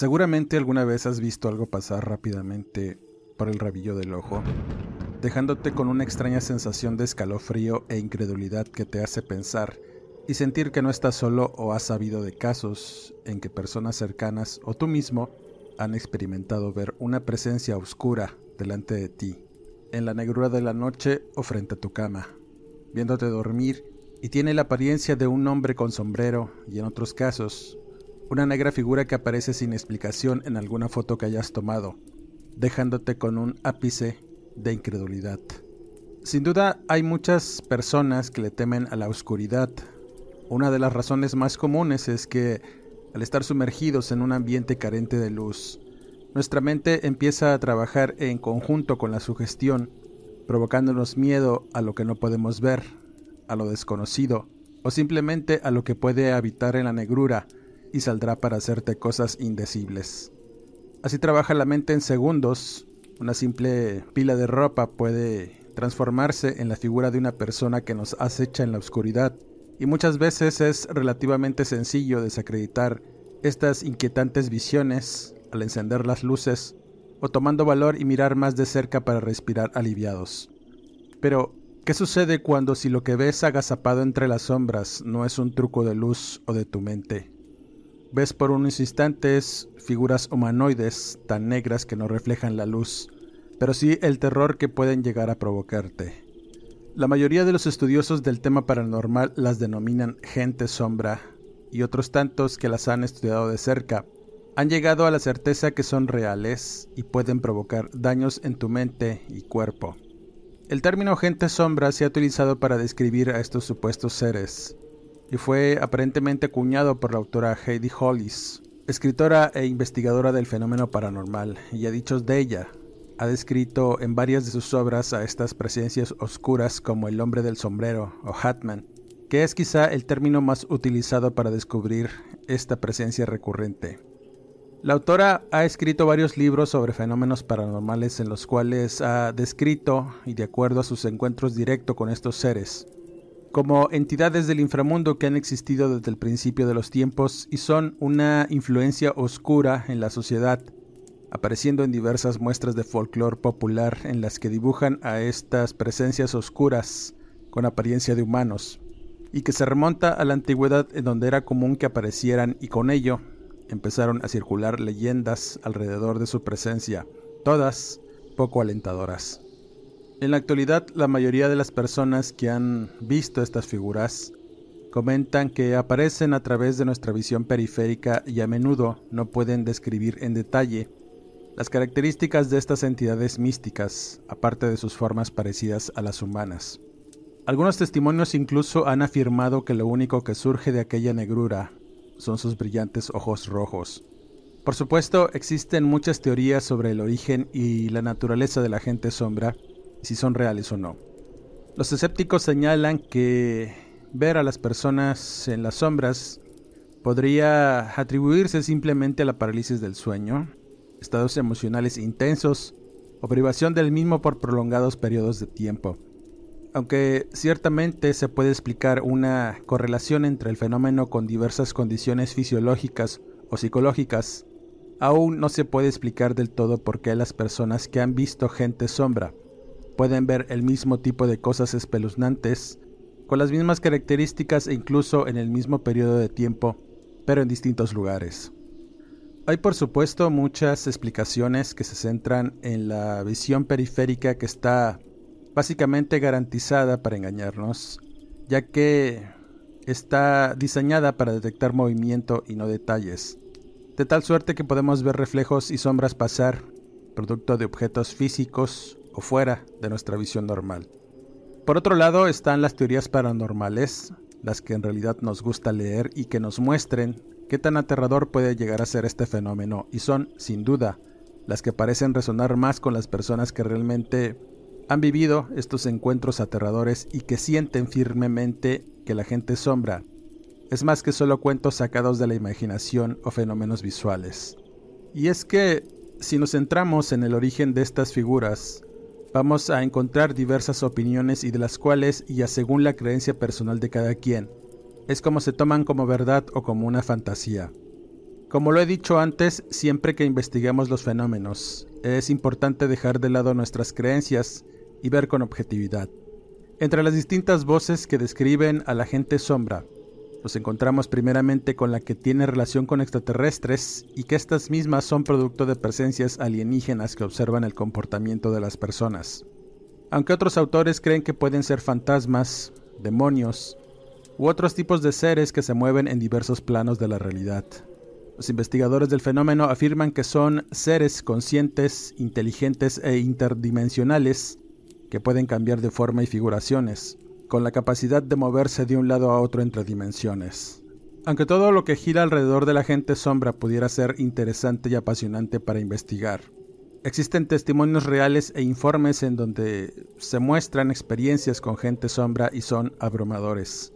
Seguramente alguna vez has visto algo pasar rápidamente por el rabillo del ojo, dejándote con una extraña sensación de escalofrío e incredulidad que te hace pensar y sentir que no estás solo o has sabido de casos en que personas cercanas o tú mismo han experimentado ver una presencia oscura delante de ti, en la negrura de la noche o frente a tu cama, viéndote dormir y tiene la apariencia de un hombre con sombrero y en otros casos una negra figura que aparece sin explicación en alguna foto que hayas tomado, dejándote con un ápice de incredulidad. Sin duda hay muchas personas que le temen a la oscuridad. Una de las razones más comunes es que al estar sumergidos en un ambiente carente de luz, nuestra mente empieza a trabajar en conjunto con la sugestión, provocándonos miedo a lo que no podemos ver, a lo desconocido, o simplemente a lo que puede habitar en la negrura, y saldrá para hacerte cosas indecibles. Así trabaja la mente en segundos. Una simple pila de ropa puede transformarse en la figura de una persona que nos acecha en la oscuridad. Y muchas veces es relativamente sencillo desacreditar estas inquietantes visiones al encender las luces o tomando valor y mirar más de cerca para respirar aliviados. Pero, ¿qué sucede cuando si lo que ves agazapado entre las sombras no es un truco de luz o de tu mente? Ves por unos instantes figuras humanoides tan negras que no reflejan la luz, pero sí el terror que pueden llegar a provocarte. La mayoría de los estudiosos del tema paranormal las denominan gente sombra, y otros tantos que las han estudiado de cerca han llegado a la certeza que son reales y pueden provocar daños en tu mente y cuerpo. El término gente sombra se ha utilizado para describir a estos supuestos seres, y fue aparentemente acuñado por la autora Heidi Hollis, escritora e investigadora del fenómeno paranormal, y a dichos de ella, ha descrito en varias de sus obras a estas presencias oscuras como el hombre del sombrero o Hatman, que es quizá el término más utilizado para descubrir esta presencia recurrente. La autora ha escrito varios libros sobre fenómenos paranormales en los cuales ha descrito, y de acuerdo a sus encuentros directos con estos seres, como entidades del inframundo que han existido desde el principio de los tiempos y son una influencia oscura en la sociedad, apareciendo en diversas muestras de folclore popular en las que dibujan a estas presencias oscuras con apariencia de humanos, y que se remonta a la antigüedad en donde era común que aparecieran y con ello empezaron a circular leyendas alrededor de su presencia, todas poco alentadoras. En la actualidad, la mayoría de las personas que han visto estas figuras comentan que aparecen a través de nuestra visión periférica y a menudo no pueden describir en detalle las características de estas entidades místicas, aparte de sus formas parecidas a las humanas. Algunos testimonios incluso han afirmado que lo único que surge de aquella negrura son sus brillantes ojos rojos. Por supuesto, existen muchas teorías sobre el origen y la naturaleza de la gente sombra, si son reales o no. Los escépticos señalan que ver a las personas en las sombras podría atribuirse simplemente a la parálisis del sueño, estados emocionales intensos o privación del mismo por prolongados periodos de tiempo. Aunque ciertamente se puede explicar una correlación entre el fenómeno con diversas condiciones fisiológicas o psicológicas, aún no se puede explicar del todo por qué las personas que han visto gente sombra pueden ver el mismo tipo de cosas espeluznantes, con las mismas características e incluso en el mismo periodo de tiempo, pero en distintos lugares. Hay por supuesto muchas explicaciones que se centran en la visión periférica que está básicamente garantizada para engañarnos, ya que está diseñada para detectar movimiento y no detalles, de tal suerte que podemos ver reflejos y sombras pasar, producto de objetos físicos o fuera de nuestra visión normal. Por otro lado están las teorías paranormales, las que en realidad nos gusta leer y que nos muestren qué tan aterrador puede llegar a ser este fenómeno, y son, sin duda, las que parecen resonar más con las personas que realmente han vivido estos encuentros aterradores y que sienten firmemente que la gente sombra es más que solo cuentos sacados de la imaginación o fenómenos visuales. Y es que, si nos centramos en el origen de estas figuras, vamos a encontrar diversas opiniones y de las cuales, ya según la creencia personal de cada quien, es como se toman como verdad o como una fantasía. Como lo he dicho antes, siempre que investigamos los fenómenos, es importante dejar de lado nuestras creencias y ver con objetividad. Entre las distintas voces que describen a la gente sombra, nos encontramos primeramente con la que tiene relación con extraterrestres y que estas mismas son producto de presencias alienígenas que observan el comportamiento de las personas. Aunque otros autores creen que pueden ser fantasmas, demonios u otros tipos de seres que se mueven en diversos planos de la realidad. Los investigadores del fenómeno afirman que son seres conscientes, inteligentes e interdimensionales que pueden cambiar de forma y figuraciones, con la capacidad de moverse de un lado a otro entre dimensiones. Aunque todo lo que gira alrededor de la gente sombra pudiera ser interesante y apasionante para investigar, existen testimonios reales e informes en donde se muestran experiencias con gente sombra y son abrumadores.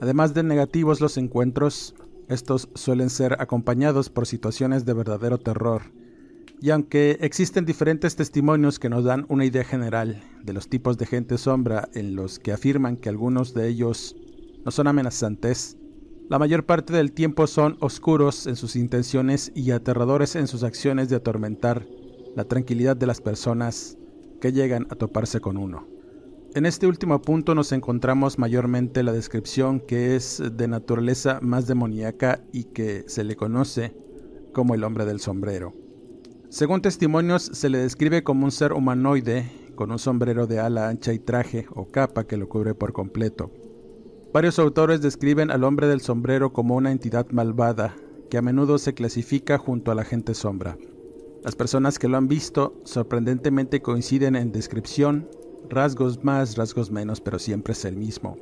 Además de negativos los encuentros, estos suelen ser acompañados por situaciones de verdadero terror y aunque existen diferentes testimonios que nos dan una idea general de los tipos de gente sombra en los que afirman que algunos de ellos no son amenazantes, la mayor parte del tiempo son oscuros en sus intenciones y aterradores en sus acciones de atormentar la tranquilidad de las personas que llegan a toparse con uno. En este último punto nos encontramos mayormente la descripción que es de naturaleza más demoníaca y que se le conoce como el hombre del sombrero. Según testimonios, se le describe como un ser humanoide con un sombrero de ala ancha y traje o capa que lo cubre por completo. Varios autores describen al hombre del sombrero como una entidad malvada que a menudo se clasifica junto a la gente sombra. Las personas que lo han visto sorprendentemente coinciden en descripción, rasgos más, rasgos menos, pero siempre es el mismo.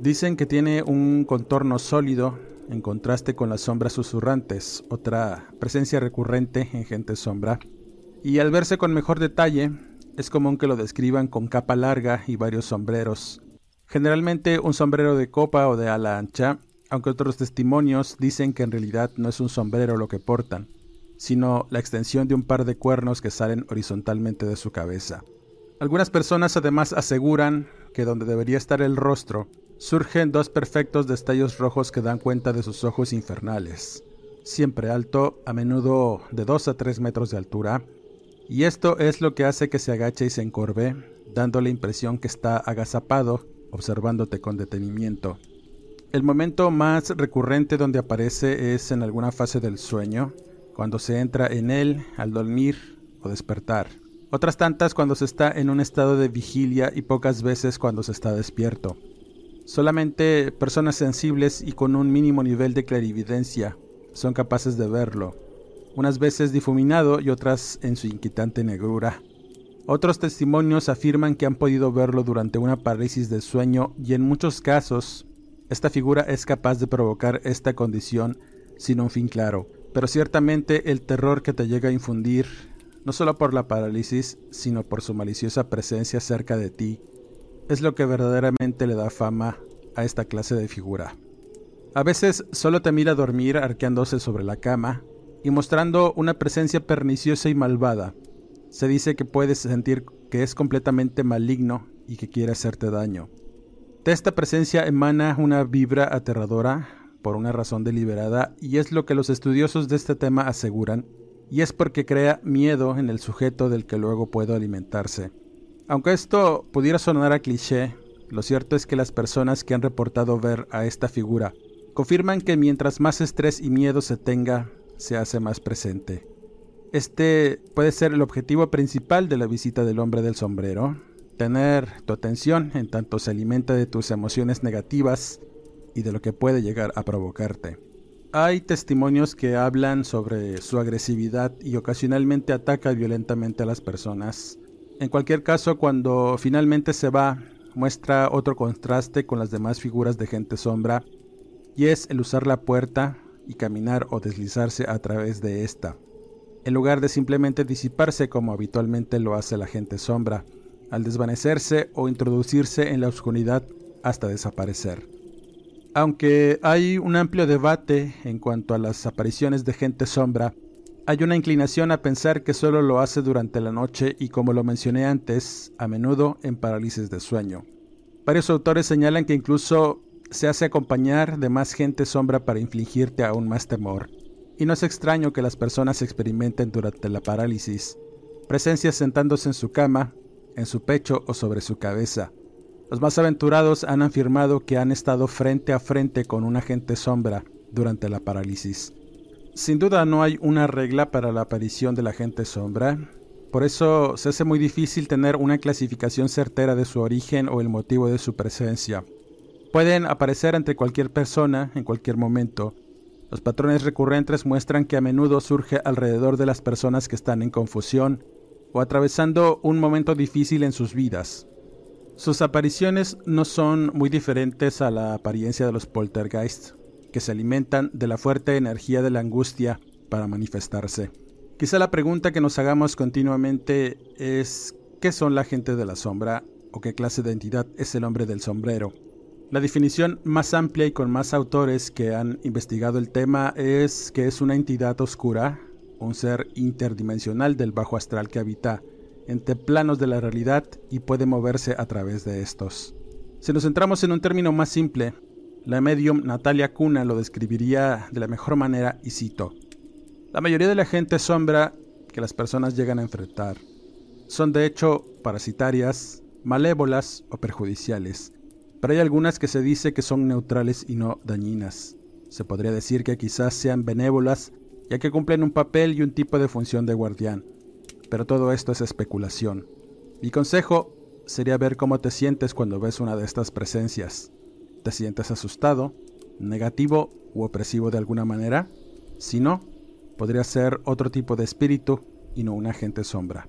Dicen que tiene un contorno sólido, en contraste con las sombras susurrantes, otra presencia recurrente en gente sombra. Y al verse con mejor detalle, es común que lo describan con capa larga y varios sombreros. Generalmente un sombrero de copa o de ala ancha, aunque otros testimonios dicen que en realidad no es un sombrero lo que portan, sino la extensión de un par de cuernos que salen horizontalmente de su cabeza. Algunas personas además aseguran que donde debería estar el rostro, surgen dos perfectos destellos rojos que dan cuenta de sus ojos infernales, siempre alto, a menudo de 2 a 3 metros de altura, y esto es lo que hace que se agache y se encorve, dando la impresión que está agazapado, observándote con detenimiento. El momento más recurrente donde aparece es en alguna fase del sueño, cuando se entra en él al dormir o despertar. Otras tantas cuando se está en un estado de vigilia y pocas veces cuando se está despierto. Solamente personas sensibles y con un mínimo nivel de clarividencia son capaces de verlo, unas veces difuminado y otras en su inquietante negrura. Otros testimonios afirman que han podido verlo durante una parálisis del sueño y en muchos casos esta figura es capaz de provocar esta condición sin un fin claro. Pero ciertamente el terror que te llega a infundir, no solo por la parálisis, sino por su maliciosa presencia cerca de ti, es lo que verdaderamente le da fama a esta clase de figura. A veces solo te mira dormir arqueándose sobre la cama y mostrando una presencia perniciosa y malvada. Se dice que puedes sentir que es completamente maligno y que quiere hacerte daño. De esta presencia emana una vibra aterradora por una razón deliberada y es lo que los estudiosos de este tema aseguran, y es porque crea miedo en el sujeto del que luego puede alimentarse. Aunque esto pudiera sonar a cliché, lo cierto es que las personas que han reportado ver a esta figura confirman que mientras más estrés y miedo se tenga, se hace más presente. Este puede ser el objetivo principal de la visita del hombre del sombrero, tener tu atención en tanto se alimenta de tus emociones negativas y de lo que puede llegar a provocarte. Hay testimonios que hablan sobre su agresividad y ocasionalmente ataca violentamente a las personas. En cualquier caso, cuando finalmente se va, muestra otro contraste con las demás figuras de gente sombra, y es el usar la puerta y caminar o deslizarse a través de esta, en lugar de simplemente disiparse como habitualmente lo hace la gente sombra, al desvanecerse o introducirse en la oscuridad hasta desaparecer. Aunque hay un amplio debate en cuanto a las apariciones de gente sombra, hay una inclinación a pensar que solo lo hace durante la noche y como lo mencioné antes, a menudo en parálisis de sueño. Varios autores señalan que incluso se hace acompañar de más gente sombra para infligirte aún más temor. Y no es extraño que las personas experimenten durante la parálisis presencias sentándose en su cama, en su pecho o sobre su cabeza. Los más aventurados han afirmado que han estado frente a frente con un agente sombra durante la parálisis. Sin duda no hay una regla para la aparición de la agente sombra, por eso se hace muy difícil tener una clasificación certera de su origen o el motivo de su presencia. Pueden aparecer ante cualquier persona en cualquier momento. Los patrones recurrentes muestran que a menudo surge alrededor de las personas que están en confusión o atravesando un momento difícil en sus vidas. Sus apariciones no son muy diferentes a la apariencia de los poltergeists, que se alimentan de la fuerte energía de la angustia para manifestarse. Quizá la pregunta que nos hagamos continuamente es ¿qué son la gente de la sombra o qué clase de entidad es el hombre del sombrero? La definición más amplia y con más autores que han investigado el tema es que es una entidad oscura un ser interdimensional del bajo astral que habita entre planos de la realidad y puede moverse a través de estos. Si nos centramos en un término más simple, la medium Natalia Cuna lo describiría de la mejor manera y cito, La mayoría de la gente sombra que las personas llegan a enfrentar son de hecho parasitarias, malévolas o perjudiciales, pero hay algunas que se dice que son neutrales y no dañinas. Se podría decir que quizás sean benévolas ya que cumplen un papel y un tipo de función de guardián. Pero todo esto es especulación. Mi consejo sería ver cómo te sientes cuando ves una de estas presencias. ¿Te sientes asustado, negativo u opresivo de alguna manera? Si no, podría ser otro tipo de espíritu y no un agente sombra.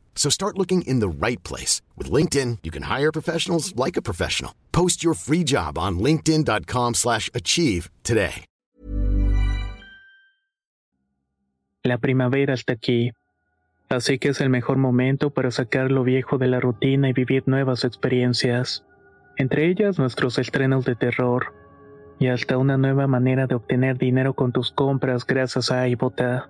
So start looking in the right place. With LinkedIn, you can hire professionals like a professional. Post your free job on linkedin.com slash achieve today. La primavera está aquí. Así que es el mejor momento para sacar lo viejo de la rutina y vivir nuevas experiencias. Entre ellas nuestros estrenos de terror y hasta una nueva manera de obtener dinero con tus compras gracias a iBota.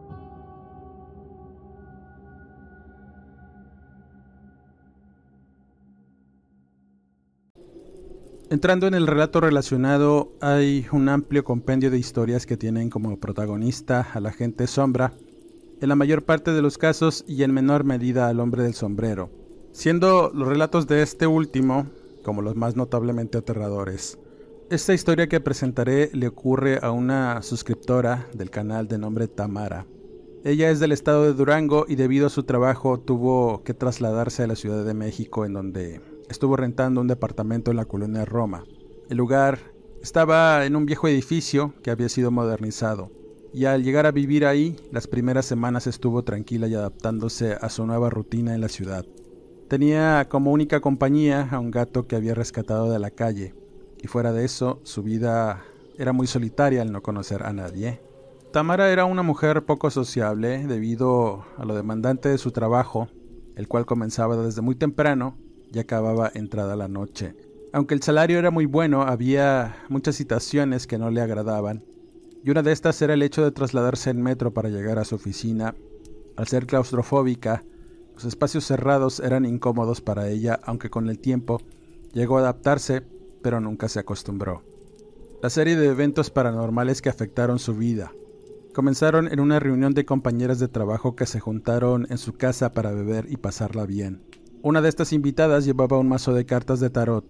Entrando en el relato relacionado, hay un amplio compendio de historias que tienen como protagonista a la gente sombra, en la mayor parte de los casos y en menor medida al hombre del sombrero, siendo los relatos de este último como los más notablemente aterradores. Esta historia que presentaré le ocurre a una suscriptora del canal de nombre Tamara. Ella es del estado de Durango y debido a su trabajo tuvo que trasladarse a la Ciudad de México en donde estuvo rentando un departamento en la colonia Roma. El lugar estaba en un viejo edificio que había sido modernizado, y al llegar a vivir ahí, las primeras semanas estuvo tranquila y adaptándose a su nueva rutina en la ciudad. Tenía como única compañía a un gato que había rescatado de la calle, y fuera de eso, su vida era muy solitaria al no conocer a nadie. Tamara era una mujer poco sociable debido a lo demandante de su trabajo, el cual comenzaba desde muy temprano y acababa entrada la noche. Aunque el salario era muy bueno, había muchas situaciones que no le agradaban, y una de estas era el hecho de trasladarse en metro para llegar a su oficina. Al ser claustrofóbica, los espacios cerrados eran incómodos para ella, aunque con el tiempo llegó a adaptarse, pero nunca se acostumbró. La serie de eventos paranormales que afectaron su vida comenzaron en una reunión de compañeras de trabajo que se juntaron en su casa para beber y pasarla bien. Una de estas invitadas llevaba un mazo de cartas de tarot,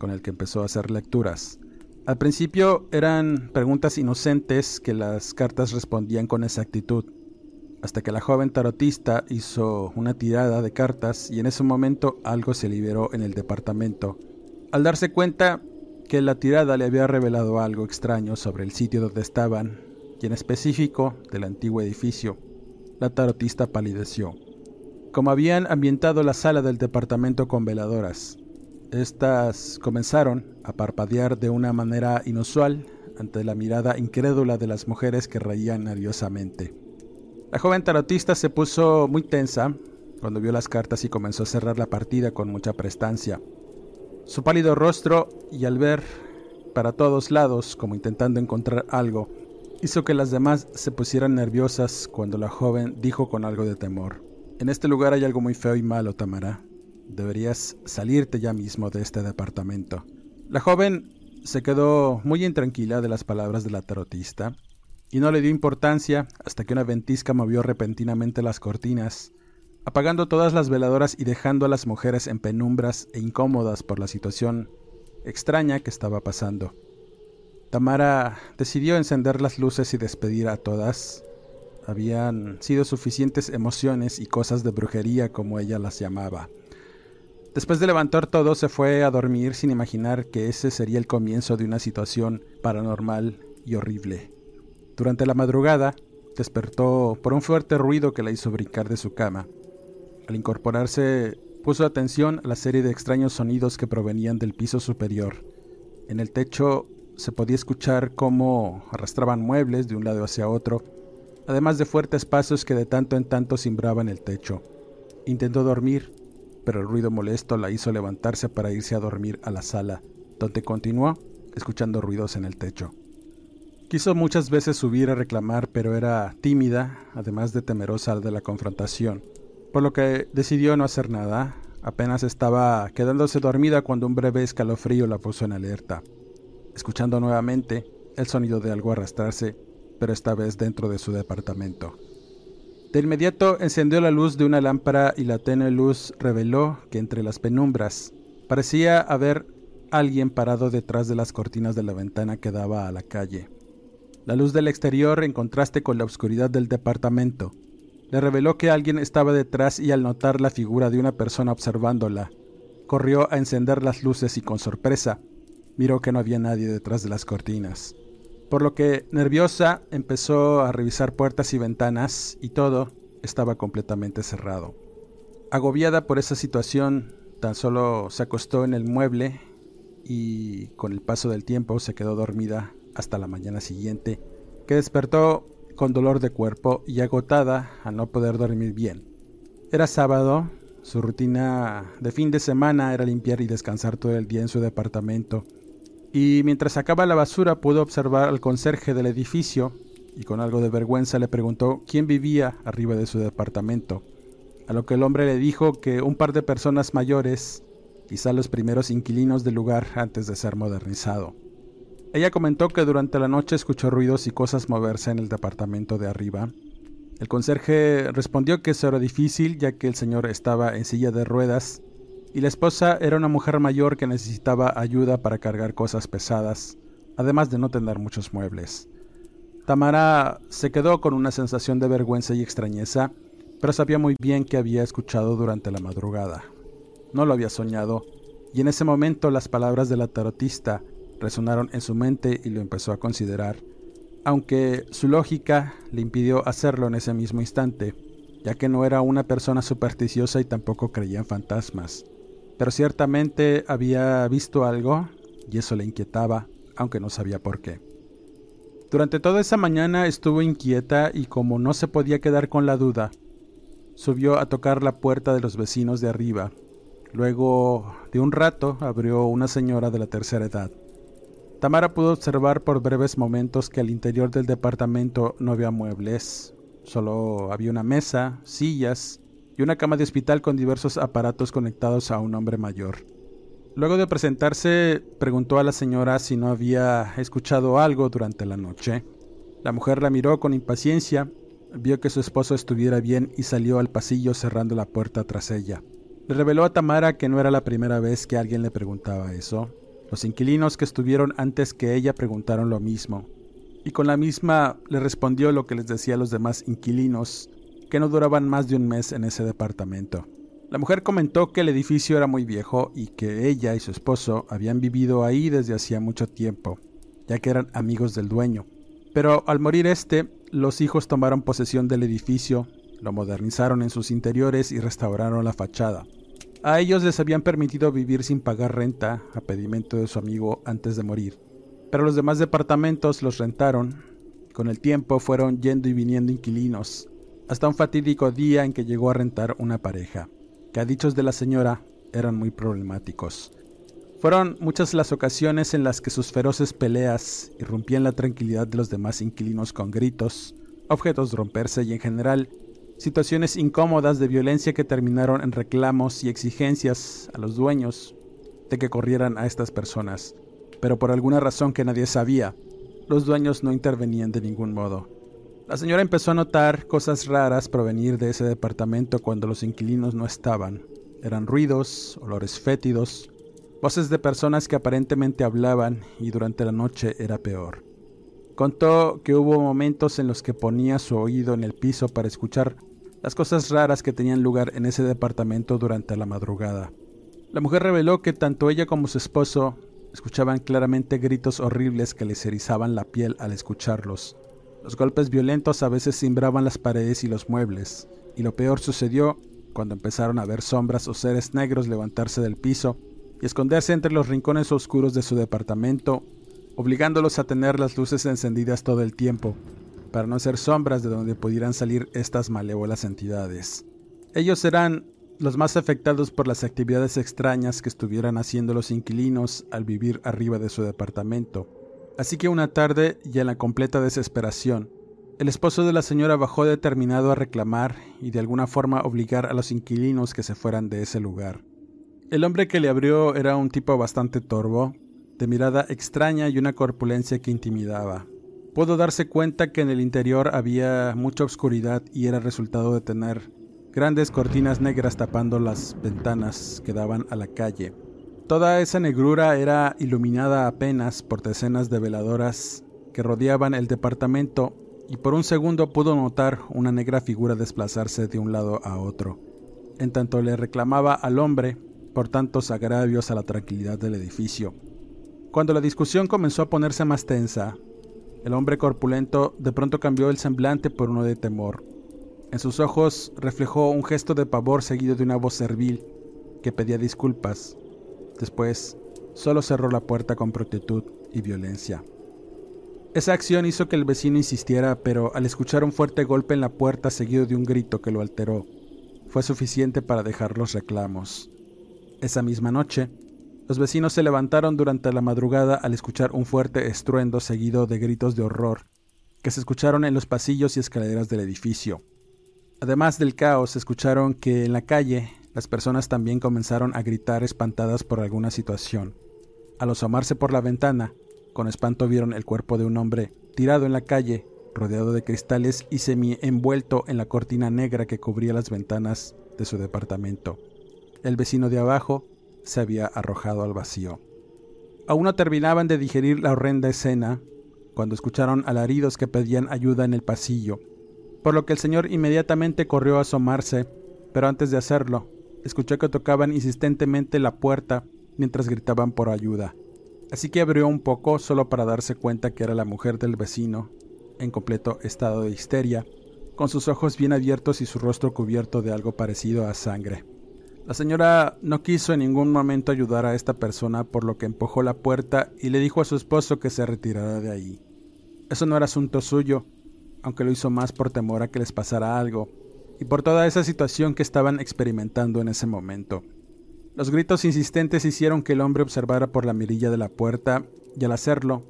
con el que empezó a hacer lecturas. Al principio eran preguntas inocentes que las cartas respondían con exactitud, hasta que la joven tarotista hizo una tirada de cartas y en ese momento algo se liberó en el departamento. Al darse cuenta que la tirada le había revelado algo extraño sobre el sitio donde estaban, y en específico del antiguo edificio, la tarotista palideció como habían ambientado la sala del departamento con veladoras. Estas comenzaron a parpadear de una manera inusual ante la mirada incrédula de las mujeres que reían nerviosamente. La joven tarotista se puso muy tensa cuando vio las cartas y comenzó a cerrar la partida con mucha prestancia. Su pálido rostro y al ver para todos lados como intentando encontrar algo, hizo que las demás se pusieran nerviosas cuando la joven dijo con algo de temor. En este lugar hay algo muy feo y malo, Tamara. Deberías salirte ya mismo de este departamento. La joven se quedó muy intranquila de las palabras de la tarotista y no le dio importancia hasta que una ventisca movió repentinamente las cortinas, apagando todas las veladoras y dejando a las mujeres en penumbras e incómodas por la situación extraña que estaba pasando. Tamara decidió encender las luces y despedir a todas, habían sido suficientes emociones y cosas de brujería como ella las llamaba. Después de levantar todo, se fue a dormir sin imaginar que ese sería el comienzo de una situación paranormal y horrible. Durante la madrugada, despertó por un fuerte ruido que la hizo brincar de su cama. Al incorporarse, puso atención a la serie de extraños sonidos que provenían del piso superior. En el techo se podía escuchar cómo arrastraban muebles de un lado hacia otro además de fuertes pasos que de tanto en tanto cimbraban el techo. Intentó dormir, pero el ruido molesto la hizo levantarse para irse a dormir a la sala, donde continuó escuchando ruidos en el techo. Quiso muchas veces subir a reclamar, pero era tímida, además de temerosa de la confrontación, por lo que decidió no hacer nada. Apenas estaba quedándose dormida cuando un breve escalofrío la puso en alerta. Escuchando nuevamente el sonido de algo arrastrarse, pero esta vez dentro de su departamento. De inmediato encendió la luz de una lámpara y la tenue luz reveló que entre las penumbras Parecía haber alguien parado detrás de las cortinas de la ventana que daba a la calle. La luz del exterior, en contraste con la oscuridad del departamento, le reveló que alguien estaba detrás y al notar la figura de una persona observándola, corrió a encender las luces y con sorpresa miró que no había nadie detrás de las cortinas. Por lo que, nerviosa, empezó a revisar puertas y ventanas y todo estaba completamente cerrado. Agobiada por esa situación, tan solo se acostó en el mueble y con el paso del tiempo se quedó dormida hasta la mañana siguiente, que despertó con dolor de cuerpo y agotada al no poder dormir bien. Era sábado, su rutina de fin de semana era limpiar y descansar todo el día en su departamento, y mientras sacaba la basura pudo observar al conserje del edificio y con algo de vergüenza le preguntó quién vivía arriba de su departamento, a lo que el hombre le dijo que un par de personas mayores, quizá los primeros inquilinos del lugar antes de ser modernizado. Ella comentó que durante la noche escuchó ruidos y cosas moverse en el departamento de arriba. El conserje respondió que eso era difícil ya que el señor estaba en silla de ruedas y la esposa era una mujer mayor que necesitaba ayuda para cargar cosas pesadas, además de no tener muchos muebles. Tamara se quedó con una sensación de vergüenza y extrañeza, pero sabía muy bien que había escuchado durante la madrugada. No lo había soñado, y en ese momento las palabras de la tarotista resonaron en su mente y lo empezó a considerar, aunque su lógica le impidió hacerlo en ese mismo instante, ya que no era una persona supersticiosa y tampoco creía en fantasmas. Pero ciertamente había visto algo y eso le inquietaba, aunque no sabía por qué. Durante toda esa mañana estuvo inquieta y como no se podía quedar con la duda, subió a tocar la puerta de los vecinos de arriba. Luego de un rato abrió una señora de la tercera edad. Tamara pudo observar por breves momentos que al interior del departamento no había muebles, solo había una mesa, sillas y una cama de hospital con diversos aparatos conectados a un hombre mayor. Luego de presentarse, preguntó a la señora si no había escuchado algo durante la noche. La mujer la miró con impaciencia, vio que su esposo estuviera bien y salió al pasillo cerrando la puerta tras ella. Le reveló a Tamara que no era la primera vez que alguien le preguntaba eso. Los inquilinos que estuvieron antes que ella preguntaron lo mismo, y con la misma le respondió lo que les decía a los demás inquilinos, que no duraban más de un mes en ese departamento. La mujer comentó que el edificio era muy viejo y que ella y su esposo habían vivido ahí desde hacía mucho tiempo, ya que eran amigos del dueño. Pero al morir este, los hijos tomaron posesión del edificio, lo modernizaron en sus interiores y restauraron la fachada. A ellos les habían permitido vivir sin pagar renta, a pedimento de su amigo antes de morir. Pero los demás departamentos los rentaron. Con el tiempo fueron yendo y viniendo inquilinos, hasta un fatídico día en que llegó a rentar una pareja que a dichos de la señora eran muy problemáticos. Fueron muchas las ocasiones en las que sus feroces peleas irrumpían la tranquilidad de los demás inquilinos con gritos, objetos romperse y en general situaciones incómodas de violencia que terminaron en reclamos y exigencias a los dueños de que corrieran a estas personas. Pero por alguna razón que nadie sabía, los dueños no intervenían de ningún modo. La señora empezó a notar cosas raras provenir de ese departamento cuando los inquilinos no estaban. Eran ruidos, olores fétidos, voces de personas que aparentemente hablaban y durante la noche era peor. Contó que hubo momentos en los que ponía su oído en el piso para escuchar las cosas raras que tenían lugar en ese departamento durante la madrugada. La mujer reveló que tanto ella como su esposo escuchaban claramente gritos horribles que les erizaban la piel al escucharlos. Los golpes violentos a veces cimbraban las paredes y los muebles, y lo peor sucedió cuando empezaron a ver sombras o seres negros levantarse del piso y esconderse entre los rincones oscuros de su departamento, obligándolos a tener las luces encendidas todo el tiempo, para no ser sombras de donde pudieran salir estas malévolas entidades. Ellos serán los más afectados por las actividades extrañas que estuvieran haciendo los inquilinos al vivir arriba de su departamento, Así que una tarde, y en la completa desesperación, el esposo de la señora bajó determinado a reclamar y de alguna forma obligar a los inquilinos que se fueran de ese lugar. El hombre que le abrió era un tipo bastante torvo, de mirada extraña y una corpulencia que intimidaba. Pudo darse cuenta que en el interior había mucha oscuridad y era resultado de tener grandes cortinas negras tapando las ventanas que daban a la calle. Toda esa negrura era iluminada apenas por decenas de veladoras que rodeaban el departamento y por un segundo pudo notar una negra figura desplazarse de un lado a otro, en tanto le reclamaba al hombre por tantos agravios a la tranquilidad del edificio. Cuando la discusión comenzó a ponerse más tensa, el hombre corpulento de pronto cambió el semblante por uno de temor. En sus ojos reflejó un gesto de pavor seguido de una voz servil que pedía disculpas. Después, solo cerró la puerta con prontitud y violencia. Esa acción hizo que el vecino insistiera, pero al escuchar un fuerte golpe en la puerta seguido de un grito que lo alteró, fue suficiente para dejar los reclamos. Esa misma noche, los vecinos se levantaron durante la madrugada al escuchar un fuerte estruendo seguido de gritos de horror que se escucharon en los pasillos y escaleras del edificio. Además del caos, escucharon que en la calle las personas también comenzaron a gritar espantadas por alguna situación. Al asomarse por la ventana, con espanto vieron el cuerpo de un hombre tirado en la calle, rodeado de cristales y semi envuelto en la cortina negra que cubría las ventanas de su departamento. El vecino de abajo se había arrojado al vacío. Aún no terminaban de digerir la horrenda escena cuando escucharon alaridos que pedían ayuda en el pasillo, por lo que el señor inmediatamente corrió a asomarse, pero antes de hacerlo, escuchó que tocaban insistentemente la puerta mientras gritaban por ayuda. Así que abrió un poco solo para darse cuenta que era la mujer del vecino, en completo estado de histeria, con sus ojos bien abiertos y su rostro cubierto de algo parecido a sangre. La señora no quiso en ningún momento ayudar a esta persona, por lo que empujó la puerta y le dijo a su esposo que se retirara de ahí. Eso no era asunto suyo, aunque lo hizo más por temor a que les pasara algo, por toda esa situación que estaban experimentando en ese momento. Los gritos insistentes hicieron que el hombre observara por la mirilla de la puerta, y al hacerlo,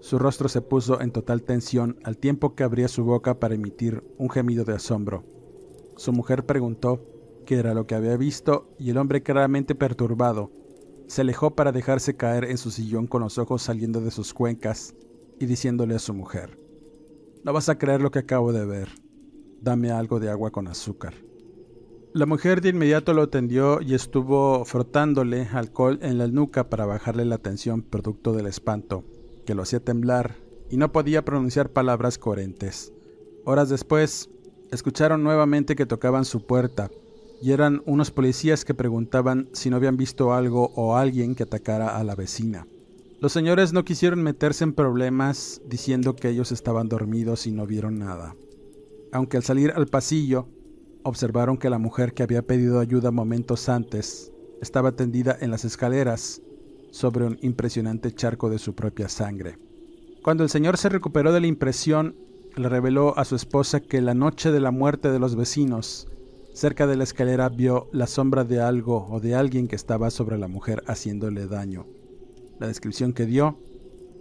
su rostro se puso en total tensión al tiempo que abría su boca para emitir un gemido de asombro. Su mujer preguntó qué era lo que había visto y el hombre claramente perturbado se alejó para dejarse caer en su sillón con los ojos saliendo de sus cuencas y diciéndole a su mujer, No vas a creer lo que acabo de ver, dame algo de agua con azúcar. La mujer de inmediato lo tendió y estuvo frotándole alcohol en la nuca para bajarle la tensión producto del espanto, que lo hacía temblar y no podía pronunciar palabras coherentes. Horas después, escucharon nuevamente que tocaban su puerta y eran unos policías que preguntaban si no habían visto algo o alguien que atacara a la vecina. Los señores no quisieron meterse en problemas diciendo que ellos estaban dormidos y no vieron nada. Aunque al salir al pasillo, observaron que la mujer que había pedido ayuda momentos antes estaba tendida en las escaleras sobre un impresionante charco de su propia sangre. Cuando el señor se recuperó de la impresión, le reveló a su esposa que la noche de la muerte de los vecinos Cerca de la escalera vio la sombra de algo o de alguien que estaba sobre la mujer haciéndole daño. La descripción que dio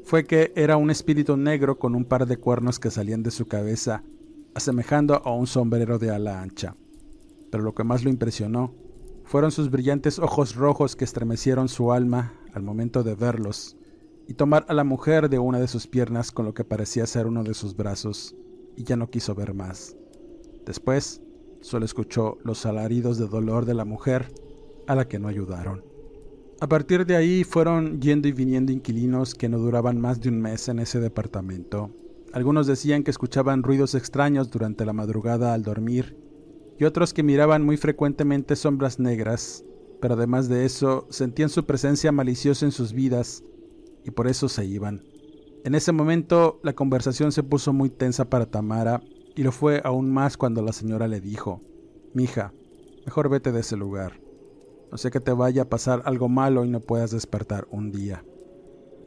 fue que era un espíritu negro con un par de cuernos que salían de su cabeza, asemejando a un sombrero de ala ancha. Pero lo que más lo impresionó fueron sus brillantes ojos rojos que estremecieron su alma al momento de verlos y tomar a la mujer de una de sus piernas con lo que parecía ser uno de sus brazos, y ya no quiso ver más. Después, Solo escuchó los alaridos de dolor de la mujer, a la que no ayudaron. A partir de ahí fueron yendo y viniendo inquilinos que no duraban más de un mes en ese departamento. Algunos decían que escuchaban ruidos extraños durante la madrugada al dormir, y otros que miraban muy frecuentemente sombras negras, pero además de eso sentían su presencia maliciosa en sus vidas, y por eso se iban. En ese momento la conversación se puso muy tensa para Tamara, y lo fue aún más cuando la señora le dijo, Mija, mejor vete de ese lugar. No sé que te vaya a pasar algo malo y no puedas despertar un día.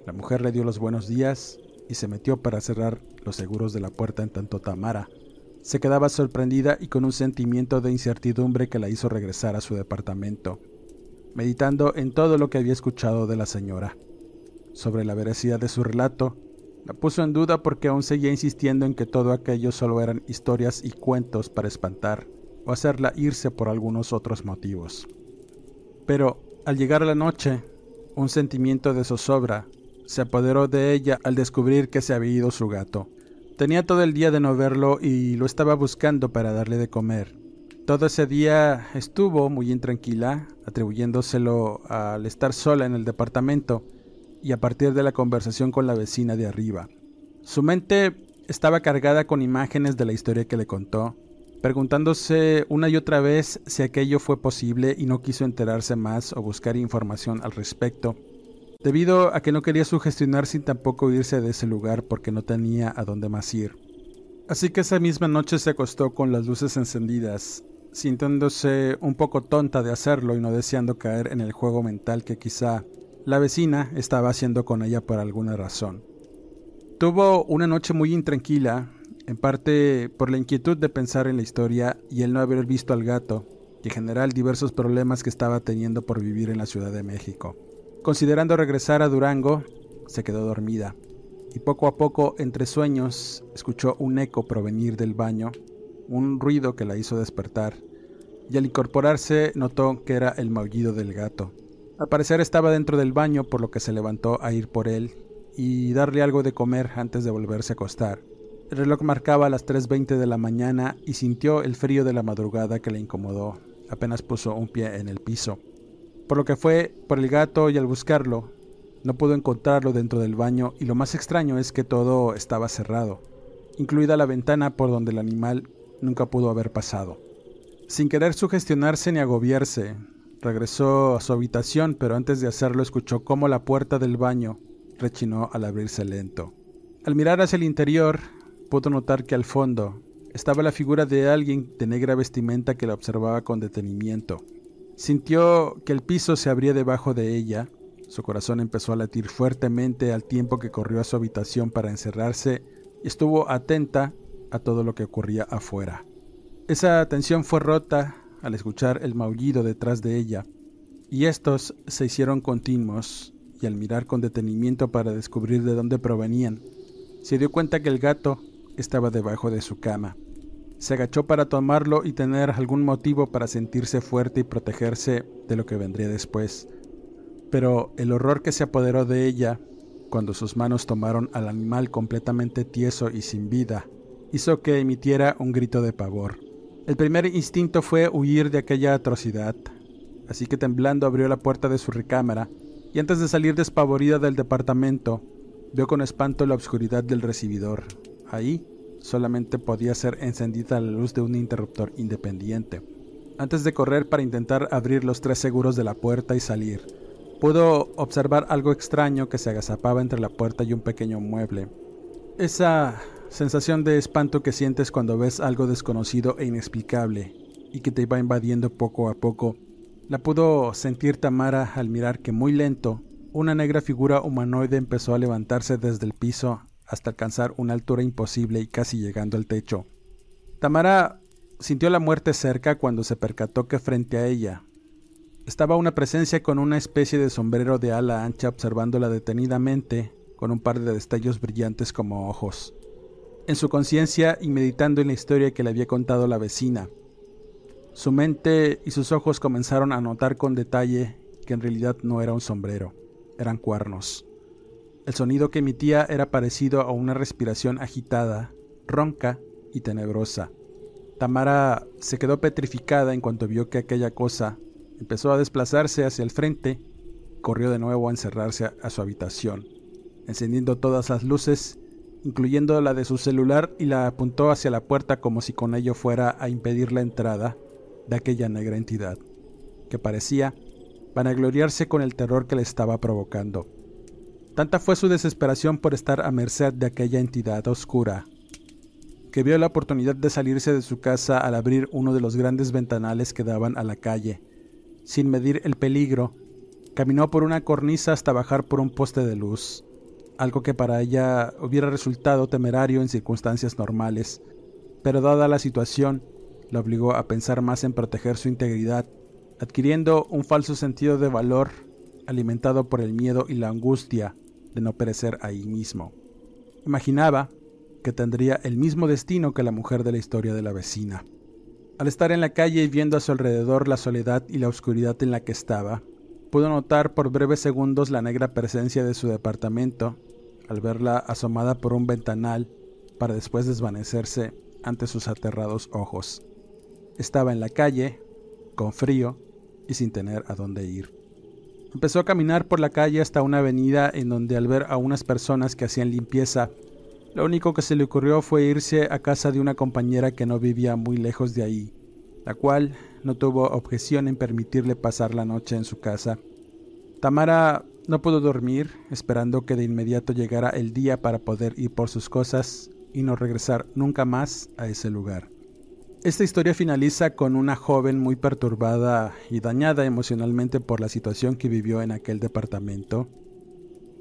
La mujer le dio los buenos días y se metió para cerrar los seguros de la puerta en tanto Tamara se quedaba sorprendida y con un sentimiento de incertidumbre que la hizo regresar a su departamento, meditando en todo lo que había escuchado de la señora. Sobre la veracidad de su relato, la puso en duda porque aún seguía insistiendo en que todo aquello solo eran historias y cuentos para espantar o hacerla irse por algunos otros motivos. Pero, al llegar la noche, un sentimiento de zozobra se apoderó de ella al descubrir que se había ido su gato. Tenía todo el día de no verlo y lo estaba buscando para darle de comer, Todo ese día estuvo muy intranquila, atribuyéndoselo al estar sola en el departamento y a partir de la conversación con la vecina de arriba. Su mente estaba cargada con imágenes de la historia que le contó, preguntándose una y otra vez si aquello fue posible y no quiso enterarse más o buscar información al respecto, debido a que no quería sugestionar sin tampoco irse de ese lugar porque no tenía a dónde más ir. Así que esa misma noche se acostó con las luces encendidas, sintiéndose un poco tonta de hacerlo y no deseando caer en el juego mental que quizá la vecina estaba haciendo con ella por alguna razón. Tuvo una noche muy intranquila, en parte por la inquietud de pensar en la historia y el no haber visto al gato, y en general diversos problemas que estaba teniendo por vivir en la Ciudad de México. Considerando regresar a Durango, se quedó dormida, y poco a poco, entre sueños, escuchó un eco provenir del baño, un ruido que la hizo despertar, y al incorporarse notó que era el maullido del gato. Al parecer estaba dentro del baño, por lo que se levantó a ir por él y darle algo de comer antes de volverse a acostar. El reloj marcaba las 3.20 de la mañana y sintió el frío de la madrugada que le incomodó. Apenas puso un pie en el piso. Por lo que fue por el gato y al buscarlo, no pudo encontrarlo dentro del baño y lo más extraño es que todo estaba cerrado, incluida la ventana por donde el animal nunca pudo haber pasado. Sin querer sugestionarse ni agobiarse, regresó a su habitación, pero antes de hacerlo escuchó cómo la puerta del baño rechinó al abrirse lento. Al mirar hacia el interior, pudo notar que al fondo estaba la figura de alguien de negra vestimenta que la observaba con detenimiento. Sintió que el piso se abría debajo de ella, su corazón empezó a latir fuertemente al tiempo que corrió a su habitación para encerrarse y estuvo atenta a todo lo que ocurría afuera. Esa atención fue rota al escuchar el maullido detrás de ella, y estos se hicieron continuos, y al mirar con detenimiento para descubrir de dónde provenían, se dio cuenta que el gato estaba debajo de su cama. Se agachó para tomarlo y tener algún motivo para sentirse fuerte y protegerse de lo que vendría después. Pero el horror que se apoderó de ella, cuando sus manos tomaron al animal completamente tieso y sin vida, hizo que emitiera un grito de pavor. El primer instinto fue huir de aquella atrocidad, así que temblando abrió la puerta de su recámara y antes de salir despavorida del departamento, vio con espanto la oscuridad del recibidor. Ahí solamente podía ser encendida la luz de un interruptor independiente. Antes de correr para intentar abrir los tres seguros de la puerta y salir, pudo observar algo extraño que se agazapaba entre la puerta y un pequeño mueble. Esa sensación de espanto que sientes cuando ves algo desconocido e inexplicable y que te va invadiendo poco a poco, la pudo sentir Tamara al mirar que muy lento una negra figura humanoide empezó a levantarse desde el piso hasta alcanzar una altura imposible y casi llegando al techo. Tamara sintió la muerte cerca cuando se percató que frente a ella estaba una presencia con una especie de sombrero de ala ancha observándola detenidamente con un par de destellos brillantes como ojos. En su conciencia y meditando en la historia que le había contado la vecina, su mente y sus ojos comenzaron a notar con detalle que en realidad no era un sombrero, eran cuernos. El sonido que emitía era parecido a una respiración agitada, ronca y tenebrosa. Tamara se quedó petrificada en cuanto vio que aquella cosa empezó a desplazarse hacia el frente, corrió de nuevo a encerrarse a su habitación, encendiendo todas las luces, incluyendo la de su celular, y la apuntó hacia la puerta como si con ello fuera a impedir la entrada de aquella negra entidad, que parecía vanagloriarse con el terror que le estaba provocando. Tanta fue su desesperación por estar a merced de aquella entidad oscura, que vio la oportunidad de salirse de su casa al abrir uno de los grandes ventanales que daban a la calle. Sin medir el peligro, caminó por una cornisa hasta bajar por un poste de luz, algo que para ella hubiera resultado temerario en circunstancias normales, pero dada la situación, la obligó a pensar más en proteger su integridad, adquiriendo un falso sentido de valor alimentado por el miedo y la angustia de no perecer ahí mismo. Imaginaba que tendría el mismo destino que la mujer de la historia de la vecina. Al estar en la calle y viendo a su alrededor la soledad y la oscuridad en la que estaba, pudo notar por breves segundos la negra presencia de su departamento al verla asomada por un ventanal para después desvanecerse ante sus aterrados ojos. estaba en la calle, con frío y sin tener a dónde ir. Empezó a caminar por la calle hasta una avenida en donde al ver a unas personas que hacían limpieza, lo único que se le ocurrió fue irse a casa de una compañera que no vivía muy lejos de ahí, la cual no tuvo objeción en permitirle pasar la noche en su casa. Tamara no pudo dormir, esperando que de inmediato llegara el día para poder ir por sus cosas y no regresar nunca más a ese lugar. Esta historia finaliza con una joven muy perturbada y dañada emocionalmente por la situación que vivió en aquel departamento,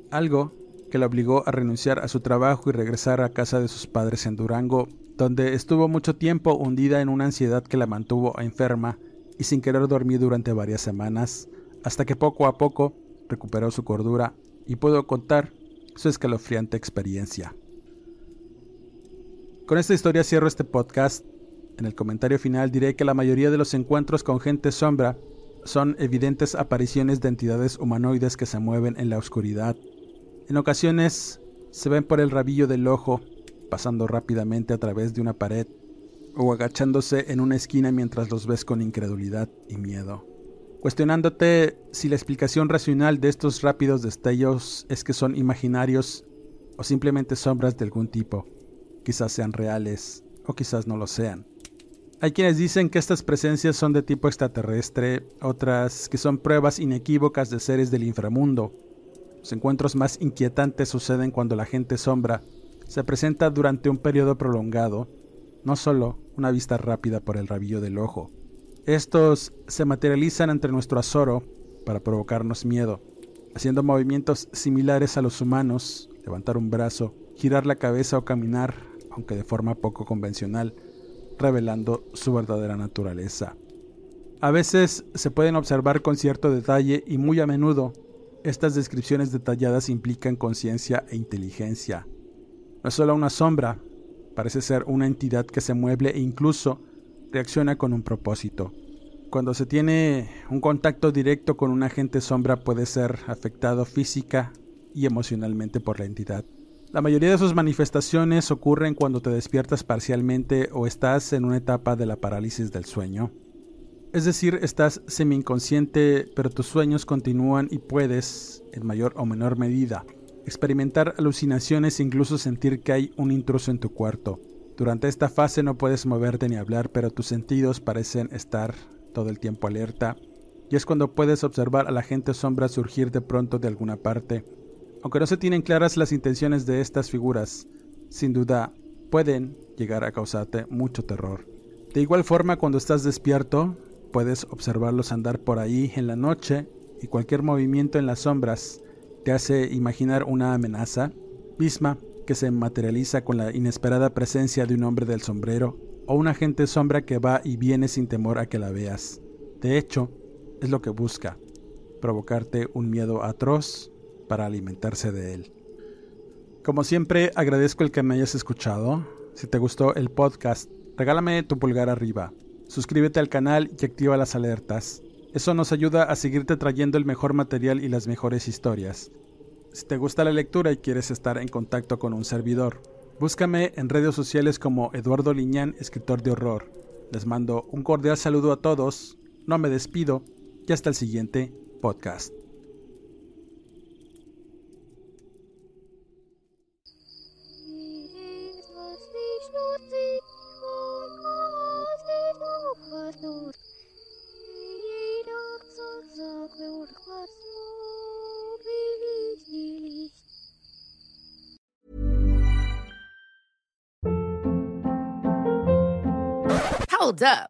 algo que la obligó a renunciar a su trabajo y regresar a casa de sus padres en Durango, donde estuvo mucho tiempo hundida en una ansiedad que la mantuvo enferma y sin querer dormir durante varias semanas, hasta que poco a poco recuperó su cordura y pudo contar su escalofriante experiencia. Con esta historia cierro este podcast en el comentario final diré que la mayoría de los encuentros con gente sombra son evidentes apariciones de entidades humanoides que se mueven en la oscuridad. En ocasiones se ven por el rabillo del ojo, pasando rápidamente a través de una pared o agachándose en una esquina mientras los ves con incredulidad y miedo. Cuestionándote si la explicación racional de estos rápidos destellos es que son imaginarios o simplemente sombras de algún tipo. Quizás sean reales o quizás no lo sean. Hay quienes dicen que estas presencias son de tipo extraterrestre, otras que son pruebas inequívocas de seres del inframundo. Los encuentros más inquietantes suceden cuando la gente sombra se presenta durante un periodo prolongado, no solo una vista rápida por el rabillo del ojo. Estos se materializan entre nuestro azoro para provocarnos miedo, haciendo movimientos similares a los humanos, levantar un brazo, girar la cabeza o caminar, aunque de forma poco convencional revelando su verdadera naturaleza. A veces se pueden observar con cierto detalle y muy a menudo estas descripciones detalladas implican conciencia e inteligencia. No es solo una sombra, parece ser una entidad que se mueve e incluso reacciona con un propósito. Cuando se tiene un contacto directo con un agente sombra puede ser afectado física y emocionalmente por la entidad. La mayoría de sus manifestaciones ocurren cuando te despiertas parcialmente o estás en una etapa de la parálisis del sueño. Es decir, estás semi-inconsciente, pero tus sueños continúan y puedes, en mayor o menor medida, experimentar alucinaciones e incluso sentir que hay un intruso en tu cuarto. Durante esta fase no puedes moverte ni hablar, pero tus sentidos parecen estar todo el tiempo alerta, y es cuando puedes observar a la gente sombra surgir de pronto de alguna parte, aunque no se tienen claras las intenciones de estas figuras, sin duda pueden llegar a causarte mucho terror. De igual forma, cuando estás despierto, puedes observarlos andar por ahí en la noche y cualquier movimiento en las sombras te hace imaginar una amenaza, misma que se materializa con la inesperada presencia de un hombre del sombrero o una agente sombra que va y viene sin temor a que la veas. De hecho, es lo que busca, provocarte un miedo atroz para alimentarse de él. Como siempre, agradezco el que me hayas escuchado. Si te gustó el podcast, regálame tu pulgar arriba. Suscríbete al canal y activa las alertas. Eso nos ayuda a seguirte trayendo el mejor material y las mejores historias. Si te gusta la lectura y quieres estar en contacto con un servidor, búscame en redes sociales como Eduardo Liñán, escritor de horror. Les mando un cordial saludo a todos, no me despido y hasta el siguiente podcast. Hold up.